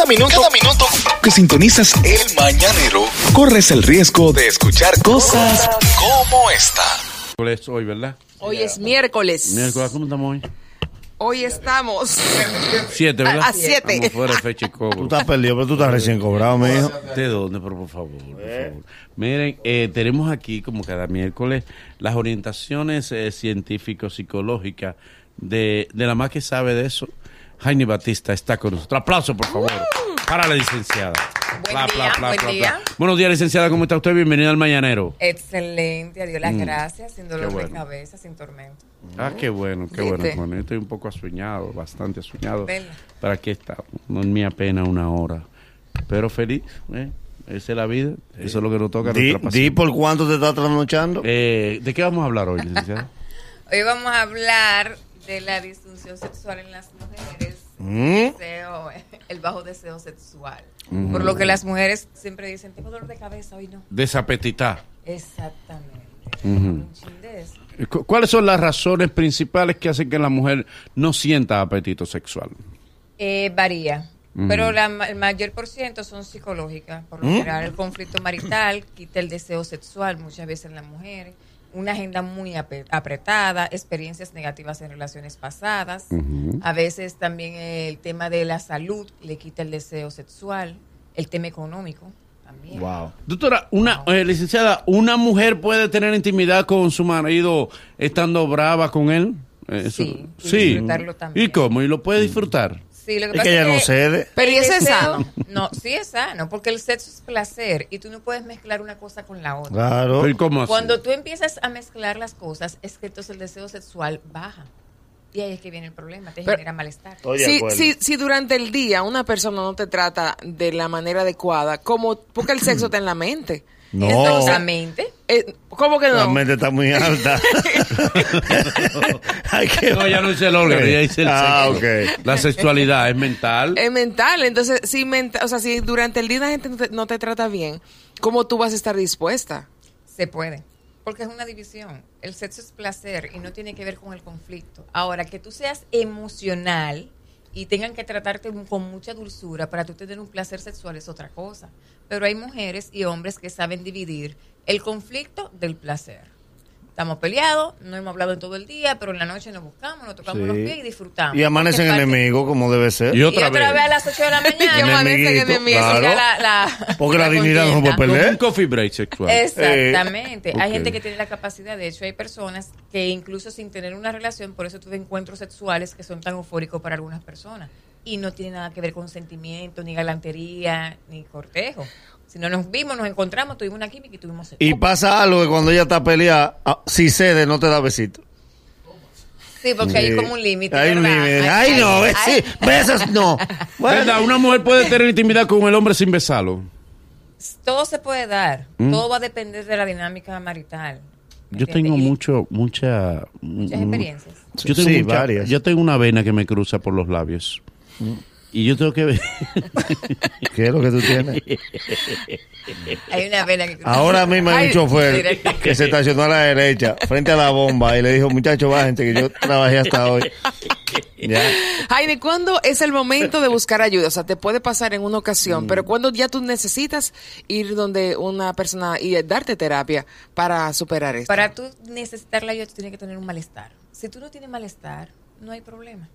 Cada minuto, cada minuto que sintonizas el mañanero, corres el riesgo de escuchar cosas como esta. miércoles hoy, ¿verdad? Hoy es miércoles. Miércoles, ¿cómo estamos hoy? Hoy estamos Siete, ¿verdad? a siete. Estamos fuera de fecha y Tú cobro. estás perdido, pero tú estás recién cobrado, mi hijo. ¿De dónde? Pero por favor, por favor. Miren, eh, tenemos aquí, como cada miércoles, las orientaciones eh, científico-psicológicas de, de la más que sabe de eso. Jaime Batista está con nosotros. Aplauso, por favor, para la licenciada. Buen día, buen día. Buenos días, licenciada. ¿Cómo está usted? Bienvenida al Mañanero. Excelente, adiós las Mm. gracias, sin dolor Qué bueno. de cabeza, sin tormento. Ah, qué bueno, qué ¿Viste? bueno. Yo estoy un poco asueñado, bastante asueñado. Vela. Pero aquí está, no es mi apenas una hora. Pero feliz, ¿eh? Esa es la vida, eso es lo que nos toca. Di, nuestra di por cuánto te estás trasnochando. Eh, ¿De qué vamos a hablar hoy, licenciada? Hoy vamos a hablar de la disfunción sexual en las mujeres. El, deseo, el bajo deseo sexual. Por lo que las mujeres siempre dicen, tengo dolor de cabeza, hoy no. Desapetitar. Exactamente. ¿Cuáles son las razones principales que hacen que la mujer no sienta apetito sexual? Eh, varía. Pero la, el mayor por ciento son psicológicas. Por lo ¿Mm? general, el conflicto marital quita el deseo sexual muchas veces en las mujeres. Una agenda muy ape- apretada, experiencias negativas en relaciones pasadas. A veces también el tema de la salud le quita el deseo sexual. El tema económico también. Wow. Doctora, una eh, licenciada, ¿una mujer puede tener intimidad con su marido estando brava con él? Eso- Sí, y disfrutarlo también. ¿Y cómo? ¿Y lo puede disfrutar? Sí, lo que Es pasa que ella no cede. Pero ¿y ese es sano? No, sí es sano, porque el sexo es placer y tú no puedes mezclar una cosa con la otra. Claro. ¿Pero ¿y cómo así? Cuando tú empiezas a mezclar las cosas, es que entonces el deseo sexual baja. Y ahí es que viene el problema, te Pero- genera malestar. Si, si, si durante el día una persona no te trata de la manera adecuada, como porque el sexo está en la mente. No. Exactamente. Eh, ¿Cómo que La no? mente está muy alta. Hay que- No, ya no dice el órgano, ya dice el Ah, sexo. ok. La sexualidad es mental. Es mental. Entonces, si, menta- o sea, si durante el día la gente no te, no te trata bien, ¿cómo tú vas a estar dispuesta? Se puede. Porque es una división. El sexo es placer y no tiene que ver con el conflicto. Ahora, que tú seas emocional y tengan que tratarte con mucha dulzura para tú tener un placer sexual es otra cosa. Pero hay mujeres y hombres que saben dividir el conflicto del placer. Estamos peleados, no hemos hablado en todo el día, pero en la noche nos buscamos, nos tocamos Sí. los pies y disfrutamos. Y amanecen Porque es parte- enemigos, como debe ser. Y Y otra, vez. a las 8 de la mañana. Que amanecen Enemiguito, enemigos. claro. Siga la- la- Porque la dignidad no se puede contienda. Como un coffee break sexual. Exactamente. Eh, Hay ok. gente que tiene la capacidad, de hecho hay personas que incluso sin tener una relación, por eso tuve encuentros sexuales que son tan eufóricos para algunas personas. Y no tiene nada que ver con sentimiento, ni galantería, ni cortejo. Si no nos vimos, nos encontramos, tuvimos una química y tuvimos sexo. Y pasa algo que cuando ella está peleada, ah, si cede, no te da besito. Sí, porque hay como un límite. Hay un límite. Ay, no, sí, besos no. Bueno, ¿Verdad? Una mujer puede tener intimidad con el hombre sin besarlo. Todo se puede dar. Mm. Todo va a depender de la dinámica marital. ¿me Yo tengo Y mucho, mucha... Muchas experiencias. Yo tengo, Sí, mucha- varias. yo tengo una vena que me cruza por los labios. Y yo tengo que ver... ¿Qué es lo que tú tienes? Hay una vena que Ahora mismo hay un Ay, chofer que se estacionó a la derecha, frente a la bomba, y le dijo, muchachos, bájense, que yo trabajé hasta hoy. Ya. Jaime, ¿cuándo es el momento de buscar ayuda? O sea, te puede pasar en una Mm. ocasión, pero cuando ya tú necesitas ir donde una persona y darte terapia para superar esto. Para tú necesitar la ayuda, tú tienes que tener un malestar. Si tú no tienes malestar, no hay problema.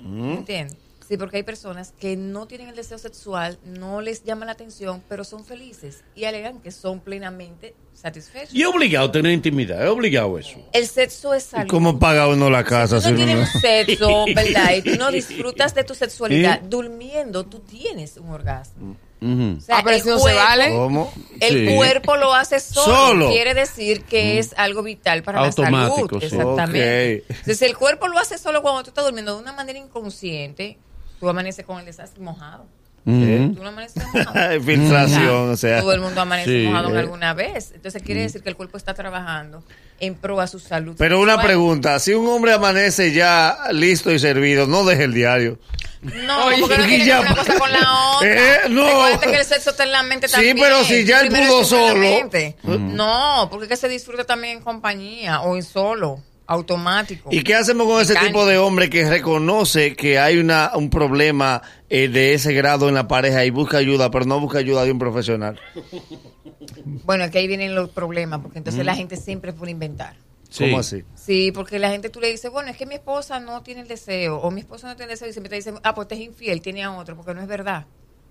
¿Entiendes? Sí, porque hay personas que no tienen el deseo sexual, no les llama la atención, pero son felices y alegan que son plenamente satisfechos. Y es obligado a tener intimidad, es obligado eso. El sexo es ¿Y salud. cómo paga uno la casa? Si tú no tienes no- sexo, ¿verdad? Y tú no disfrutas de tu sexualidad, ¿Y? durmiendo, tú tienes un orgasmo. Ujú. O sea, Ah, pero el si no se cuerpo- vale. ¿Cómo? El Sí. cuerpo lo hace solo. Solo. Quiere decir que es algo vital para Automático, la sí. salud. Exactamente. Ok. Entonces, el cuerpo lo hace solo cuando tú estás durmiendo de una manera inconsciente. Tú amaneces con el desastre mojado. Ujú. Tú no amaneces mojado. Filtración, o sea. Todo el mundo amanece Sí. mojado en Eh. alguna vez. Entonces, quiere decir que el cuerpo está trabajando en pro a su salud. Pero una pregunta, si un hombre amanece ya listo y servido, no deje el diario. No, Oye, porque no tiene ya- una cosa con la otra. Eh, no. Recuérdate que el sexo está en la mente Sí, también. pero si ya él pudo solo. mente. No, porque es que se disfruta también en compañía o en solo. Automático. ¿Y qué hacemos con ese tipo de hombre que reconoce que hay una, un problema eh, de ese grado en la pareja y busca ayuda, pero no busca ayuda de un profesional? Bueno, es que ahí vienen los problemas, porque entonces la gente siempre puede inventar. Sí. ¿Cómo así? Sí, porque la gente tú le dices, bueno, es que mi esposa no tiene el deseo, o mi esposo no tiene el deseo, y siempre te dicen, ah, pues te es infiel, tiene a otro, porque no es verdad.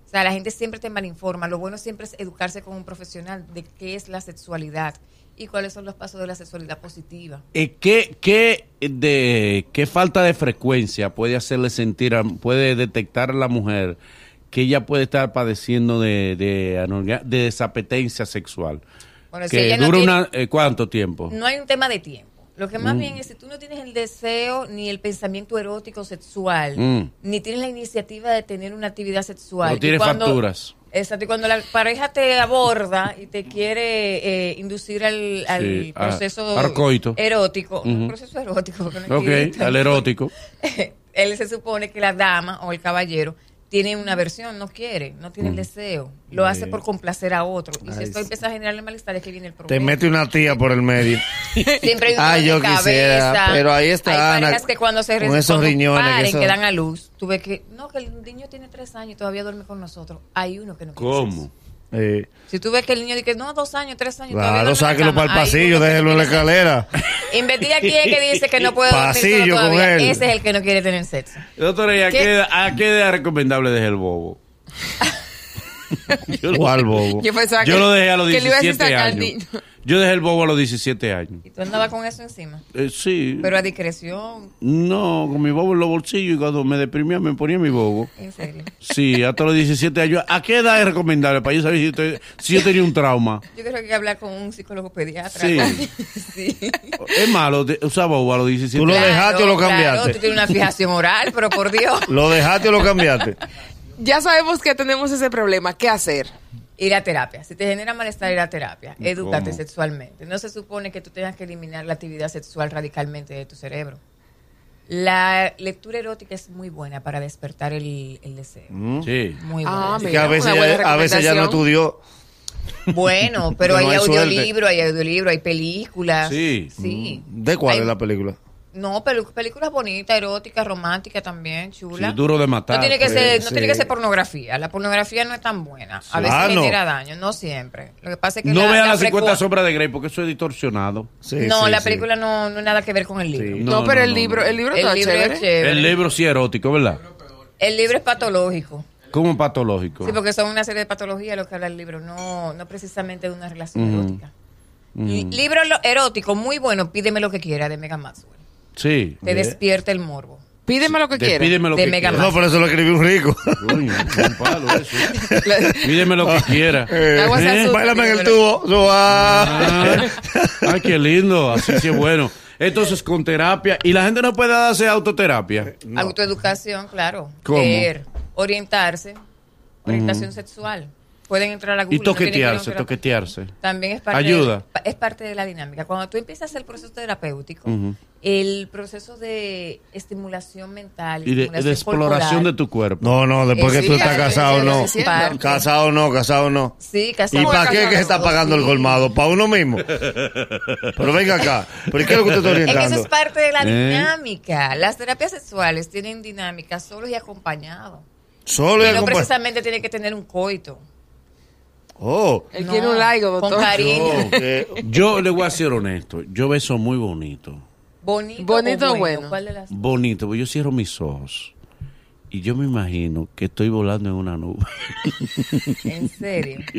O sea, la gente siempre te malinforma. Lo bueno siempre es educarse con un profesional de qué es la sexualidad y cuáles son los pasos de la sexualidad positiva. Eh, ¿qué, qué, de, ¿Qué falta de frecuencia puede hacerle sentir, a- puede detectar a la mujer que ella puede estar padeciendo de, de, de desapetencia sexual? Bueno, si que no dura tiene- una, eh, ¿Cuánto tiempo? No hay un tema de tiempo. Lo que más Mm. bien es si tú no tienes el deseo ni el pensamiento erótico sexual, Mm. ni tienes la iniciativa de tener una actividad sexual. No y tiene cuando- facturas. Exacto, y cuando la pareja te aborda y te quiere eh, inducir al, al Sí, a- proceso al coito. erótico, un proceso erótico, no Ok, al erótico. él se supone que la dama o el caballero tiene una versión, no quiere, no tiene el deseo, lo hace por complacer a otro. Y si Ay, esto empieza a generarle malestar, es que viene el Te problema. mete una tía por el medio. Siempre hay un Ay, dolor yo de quisiera, cabeza. pero ahí está Hay Ana, parejas que cuando se con esos riñones que paren, eso- que dan a luz, tuve que no que el niño tiene tres años y todavía duerme con nosotros. Hay uno que no quiere ¿Cómo? Eh, Si tú ves que el niño dice no dos años, tres años, claro, sáquelo para el pasillo, déjelo en la escalera. sexo. Investiga quién es que dice que no puede dormir Pasillo solo con todavía. él. Ese es el que no quiere tener sexo. Doctora, ¿y a ¿Qué? qué, edad- a qué edad es recomendable dejar el bobo? yo, lo, ¿Cuál bobo? Yo pensaba yo que, lo dejé a los que le iba a decir 17 sacar al años. Yo dejé el bobo a los 17 años. Y tú andabas con eso encima. Eh, sí. Pero a discreción, No, con mi bobo en los bolsillos y cuando me deprimía me ponía mi bobo. en serio. Sí, hasta los 17 años. ¿A qué edad es recomendable para yo saber si, te- si yo tenía un trauma? Yo creo que hay que hablar con un psicólogo pediatra. Sí. sí. Es malo usar bobo a los 17 Tú lo años. dejaste o lo Claro, cambiaste? tú tienes una fijación oral, pero por Dios. ¿Lo dejaste o lo cambiaste? Ya sabemos que tenemos ese problema. ¿Qué hacer? Ir a terapia. Si te genera malestar, ir a terapia. Edúcate ¿Cómo? sexualmente. No se supone que tú tengas que eliminar la actividad sexual radicalmente de tu cerebro. La lectura erótica es muy buena para despertar el, el deseo. Sí. Muy Ah, buena. Es que a veces, ya, a veces ya no estudió. Bueno, pero no hay hay suerte. audiolibro, hay audiolibro, hay películas. Sí. Sí. ¿De cuál Hay- es la película? No, pero películas bonitas, eróticas, románticas también, chula. Sí, duro de matar. No tiene que pues, ser, no sí. tiene que ser pornografía. La pornografía no es tan buena. A veces Ah, no. genera daño, no siempre. Lo que pasa es que No la, vean la las 50 frecu- sombras de Grey porque eso es distorsionado. Sí, no, sí, la sí. película no, no nada que ver con el libro. Sí. No, No, pero no, el no, libro, no. el libro El está libro chévere. es chévere. El libro sí erótico, ¿verdad? El libro es patológico. Como patológico. Sí, porque son una serie de patologías lo que habla el libro, no, no precisamente de una relación erótica. Li- Libro erótico, muy bueno, pídeme lo que quiera de Mega Maxwell. Sí. Te despierta el morbo. Pídeme lo que quieras. Pídeme lo De que Mega quiera. No, por eso lo escribió un rico. Coño, un palo eso. Pídeme lo que quiera. Eh, asusta, Báilame en el tubo. Suá. Ah, ay, qué lindo. Así sí es bueno. Entonces, con terapia. ¿Y la gente no puede darse autoterapia? Autoeducación, claro. ¿Cómo? Leer, orientarse, orientación sexual. Pueden entrar a Google. Y no toquetearse, terapeuta. toquetearse. También es parte, Ayuda. De, es parte de la dinámica. Cuando tú empiezas el proceso terapéutico, Ujú. el proceso de estimulación mental, Y de, de exploración corporal, de tu cuerpo. No, no, después Eh, que tú sí, estás claro, casado, no. sí. Casado no, casado no. Sí, ¿Y casado. para qué que se está pagando el sí. colmado? ¿Para uno mismo? Pero venga acá. ¿Pero qué es lo que usted está Es que eso orientando? es parte de la ¿Eh? dinámica. Las terapias sexuales tienen dinámica solos y acompañados. Solo y Y no acompa- precisamente tiene que tener un coito. Oh. Él No, quiere un like, doctor. Con cariño. Que- Yo le voy a ser honesto. Yo beso muy bonito. Bonito, Bonito o bueno. ¿Cuál de las dos? Bonito, porque yo cierro mis ojos. Y yo me imagino que estoy volando en una nube. En serio.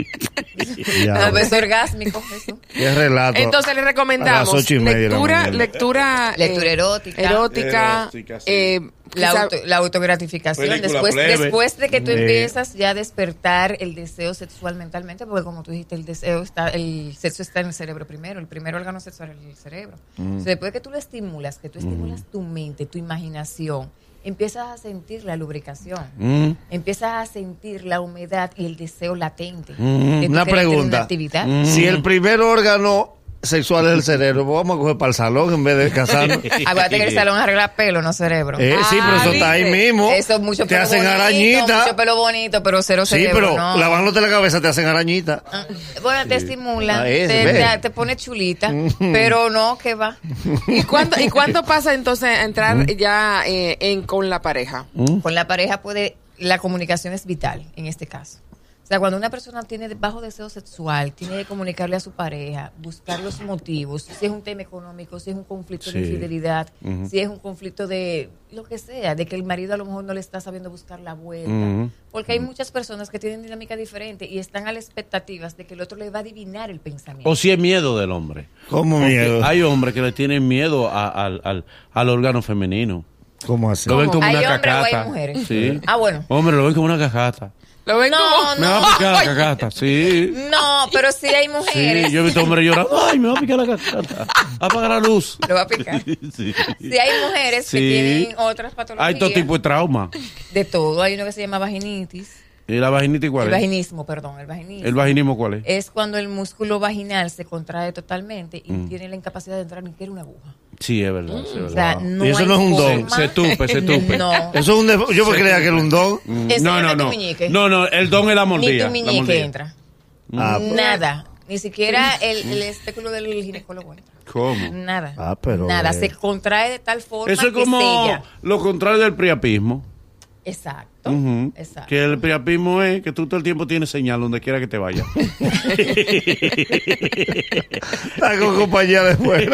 Ya, Un beso orgásmico, eso. Qué relato. Entonces le A recomendamos las ocho y media de la lectura, lectura, Lectura eh, erótica. erótica, Erótica, sí. eh, La, auto- la autogratificación. Película Después, plebe. después de que tú empiezas ya a despertar el deseo sexual mentalmente, porque como tú dijiste, el deseo está, el sexo está en el cerebro primero, el primer órgano sexual es el cerebro. Entonces, después de que tú lo estimulas, que tú estimulas tu mente, tu imaginación, empiezas a sentir la lubricación. Mm. Empiezas a sentir la humedad y el deseo latente. Mm. de Una pregunta. Una actividad. Mm. Si el primer órgano sexuales del cerebro. Vamos a coger para el salón en vez de casarnos. Acuérdate que el salón arregla pelo, no cerebro. Eh, sí, pero eso está ahí ¿viste? mismo. Eso es mucho Te pelo hacen bonito, arañita. Mucho pelo bonito, pero cero Sí, cerebro. pero no. lavándote la cabeza te hacen arañita. Ah, Bueno, te estimula, Ah, ese, te, te- te pone chulita, pero no, que va. ¿Y cuándo, ¿Y cuándo pasa entonces a entrar ya eh, en con la pareja? Con la pareja puede, la comunicación es vital en este caso. O sea, cuando una persona tiene bajo deseo sexual, tiene que comunicarle a su pareja, buscar los motivos, si es un tema económico, si es un conflicto de infidelidad, si es un conflicto de lo que sea, de que el marido a lo mejor no le está sabiendo buscar la vuelta. Porque hay muchas personas que tienen dinámica diferente y están a las expectativas de que el otro le va a adivinar el pensamiento. O si es miedo del hombre. ¿Cómo Porque miedo? Hay hombres que le tienen miedo a- al, al, al órgano femenino. ¿Cómo así? Lo ven como ¿Hay una mujeres? Sí. Ah, bueno. Hombre, lo ven como una cacata. ¿Lo ven No, como? Me va a picar la cacata, sí. No, pero sí hay mujeres. Sí, yo he visto hombres llorando. Ay, me va a picar la cacata. Apaga la luz. Lo va a picar. Sí. Sí hay mujeres Sí. que tienen otras patologías. Hay todo tipo de trauma. De todo. Hay uno que se llama vaginitis. ¿Y la vaginitis cuál El es? vaginismo, perdón, el vaginismo. ¿El vaginismo cuál es? es cuando el músculo vaginal se contrae totalmente y Mm. tiene la incapacidad de entrar ni siquiera una aguja. Sí, es verdad. sí, es O sea, verdad. no Y eso no es un don. Se tupe, se tupe. No. Eso es un def- Yo me creía que era un don. Mm, No, no no, tu no. No, el don es la Ni mordida. tu la meñique mordida. entra. Ah, pues. Nada. Ni siquiera el, el espéculo del ginecólogo entra. ¿Cómo? Nada. Ah, pero, Nada. eh. Se contrae de tal forma Eso es que como sella. lo contrario del priapismo. Exacto. Exacto. Que el priapismo es que tú todo el tiempo tienes señal donde quiera que te vayas. Está con compañía después.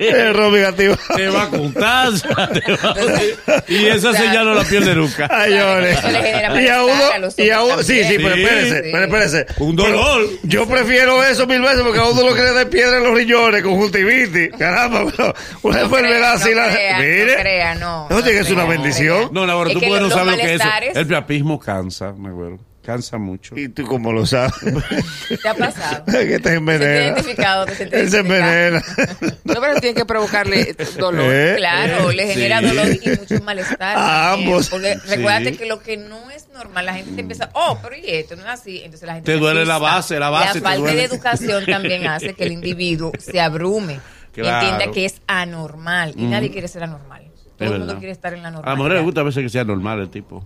Error negativo. te va a contar. te va a- Y esa señal no la pierde nunca. Ay, genera Y a uno, y a uno, sí, sí, pero espérese, Sí. pero espérese. Un dolor. Pero yo prefiero eso mil veces porque a uno lo que le da es piedra en los riñones, conjuntivitis. Caramba, pero una No enfermedad así no la. crea, Mire. no crea, no. Tiene que ser una bendición. No, Navarro, Es tú puedes no los lo que es eso. El priapismo cansa, me acuerdo. Cansa mucho. ¿Y tú cómo lo sabes? ¿Te ha pasado? que te ¿Te envenena. identificado? ¿Te Él se envenena. No, pero tiene que provocarle dolor. ¿Eh? Claro, le genera Sí. dolor y mucho malestar. A ambos. Porque Sí. recuérdate que lo que no es normal, la gente te empieza, oh, pero y esto no es así. Entonces la gente Te duele la base, la base te La falta duele. de educación también hace que el individuo se abrume Claro. y entienda que es anormal. Y nadie quiere ser anormal. Todo el mundo verdad. quiere estar en la A la normalidad. mujer le gusta a veces que sea normal el tipo.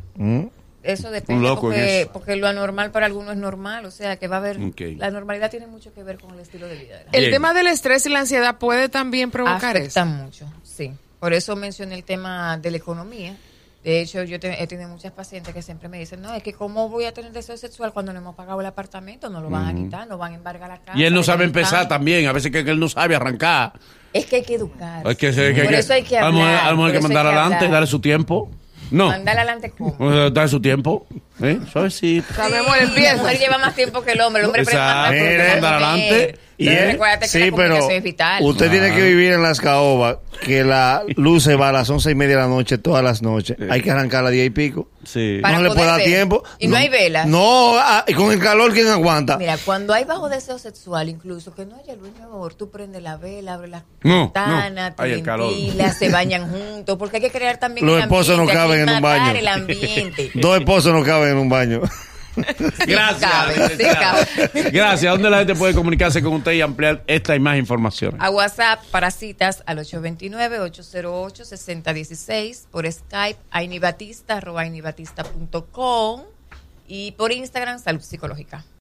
Eso depende, Un loco en porque, eso. porque lo anormal para algunos es normal, o sea que va a haber... La normalidad tiene mucho que ver con el estilo de vida. El Bien. tema del estrés y la ansiedad puede también provocar afecta eso. mucho, sí. Por eso mencioné el tema de la economía. De hecho, yo te- he tenido muchas pacientes que siempre me dicen, no, es que cómo voy a tener deseo sexual cuando no hemos pagado el apartamento, no lo van a quitar, no van a embargar la casa. Y él no sabe le quitan". empezar también. A veces que que él no sabe arrancar. Es que hay que educar. Es que, que- Por eso hay que hablar. a hay que mandar hay adelante, darle su tiempo. No. Mandar adelante cómo. Darle su tiempo. ¿Eh? Suavecito. El La mujer lleva más tiempo que el hombre. El hombre prende más adelante. Y él- sí, pero es vital. usted tiene Ah. que vivir en las caobas, que la luz se va a las once y media de la noche todas las noches. Hay que arrancar a las diez y pico. Sí. Para no le puede dar ver. tiempo. ¿Y no hay velas? No, ah, y con el calor, ¿quién aguanta? Mira, cuando hay bajo deseo sexual, incluso que no haya luz, mi amor, tú prendes la vela, abres la No, ventana, no. te ventilas, se bañan juntos, porque hay que crear también Los el esposos no ambiente, caben en un baño. el ambiente. Dos esposos no caben en un baño. Gracias. cabe, sí licenciada. cabe. Gracias. ¿Dónde la gente puede comunicarse con usted y ampliar esta y más información? A WhatsApp para citas al 829-808-6016, por Skype a inibatista, arroba inibatista.com y por Instagram, Salud Psicológica.